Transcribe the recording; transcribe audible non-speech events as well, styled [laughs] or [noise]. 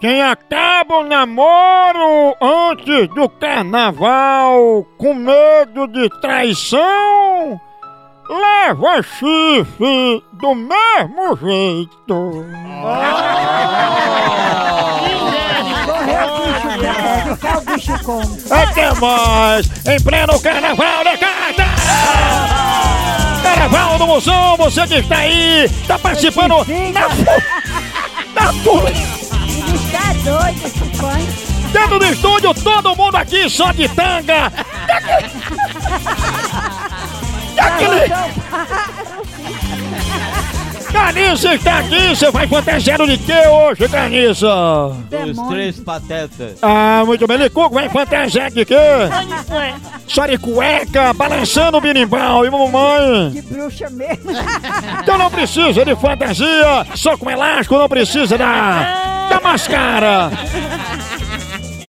Quem acaba o namoro antes do carnaval com medo de traição, leva chifre do mesmo jeito. Correu o bicho, cara. Ficar o bicho como. Até mais! Em pleno carnaval da carta! Carnaval do Moção, você que está aí, está participando da, fu- [laughs] da Dentro do estúdio, todo mundo aqui só de tanga! [laughs] Daquele... Caniça está aqui, você vai fantasiado de quê hoje, Caniça? Os Demônio. três patetas. Ah, muito bem, Licuco vai fantasiado de quê? Só de cueca, balançando o birimbau, e mamãe? De bruxa mesmo. Então não precisa de fantasia, só com elástico não precisa da, da máscara.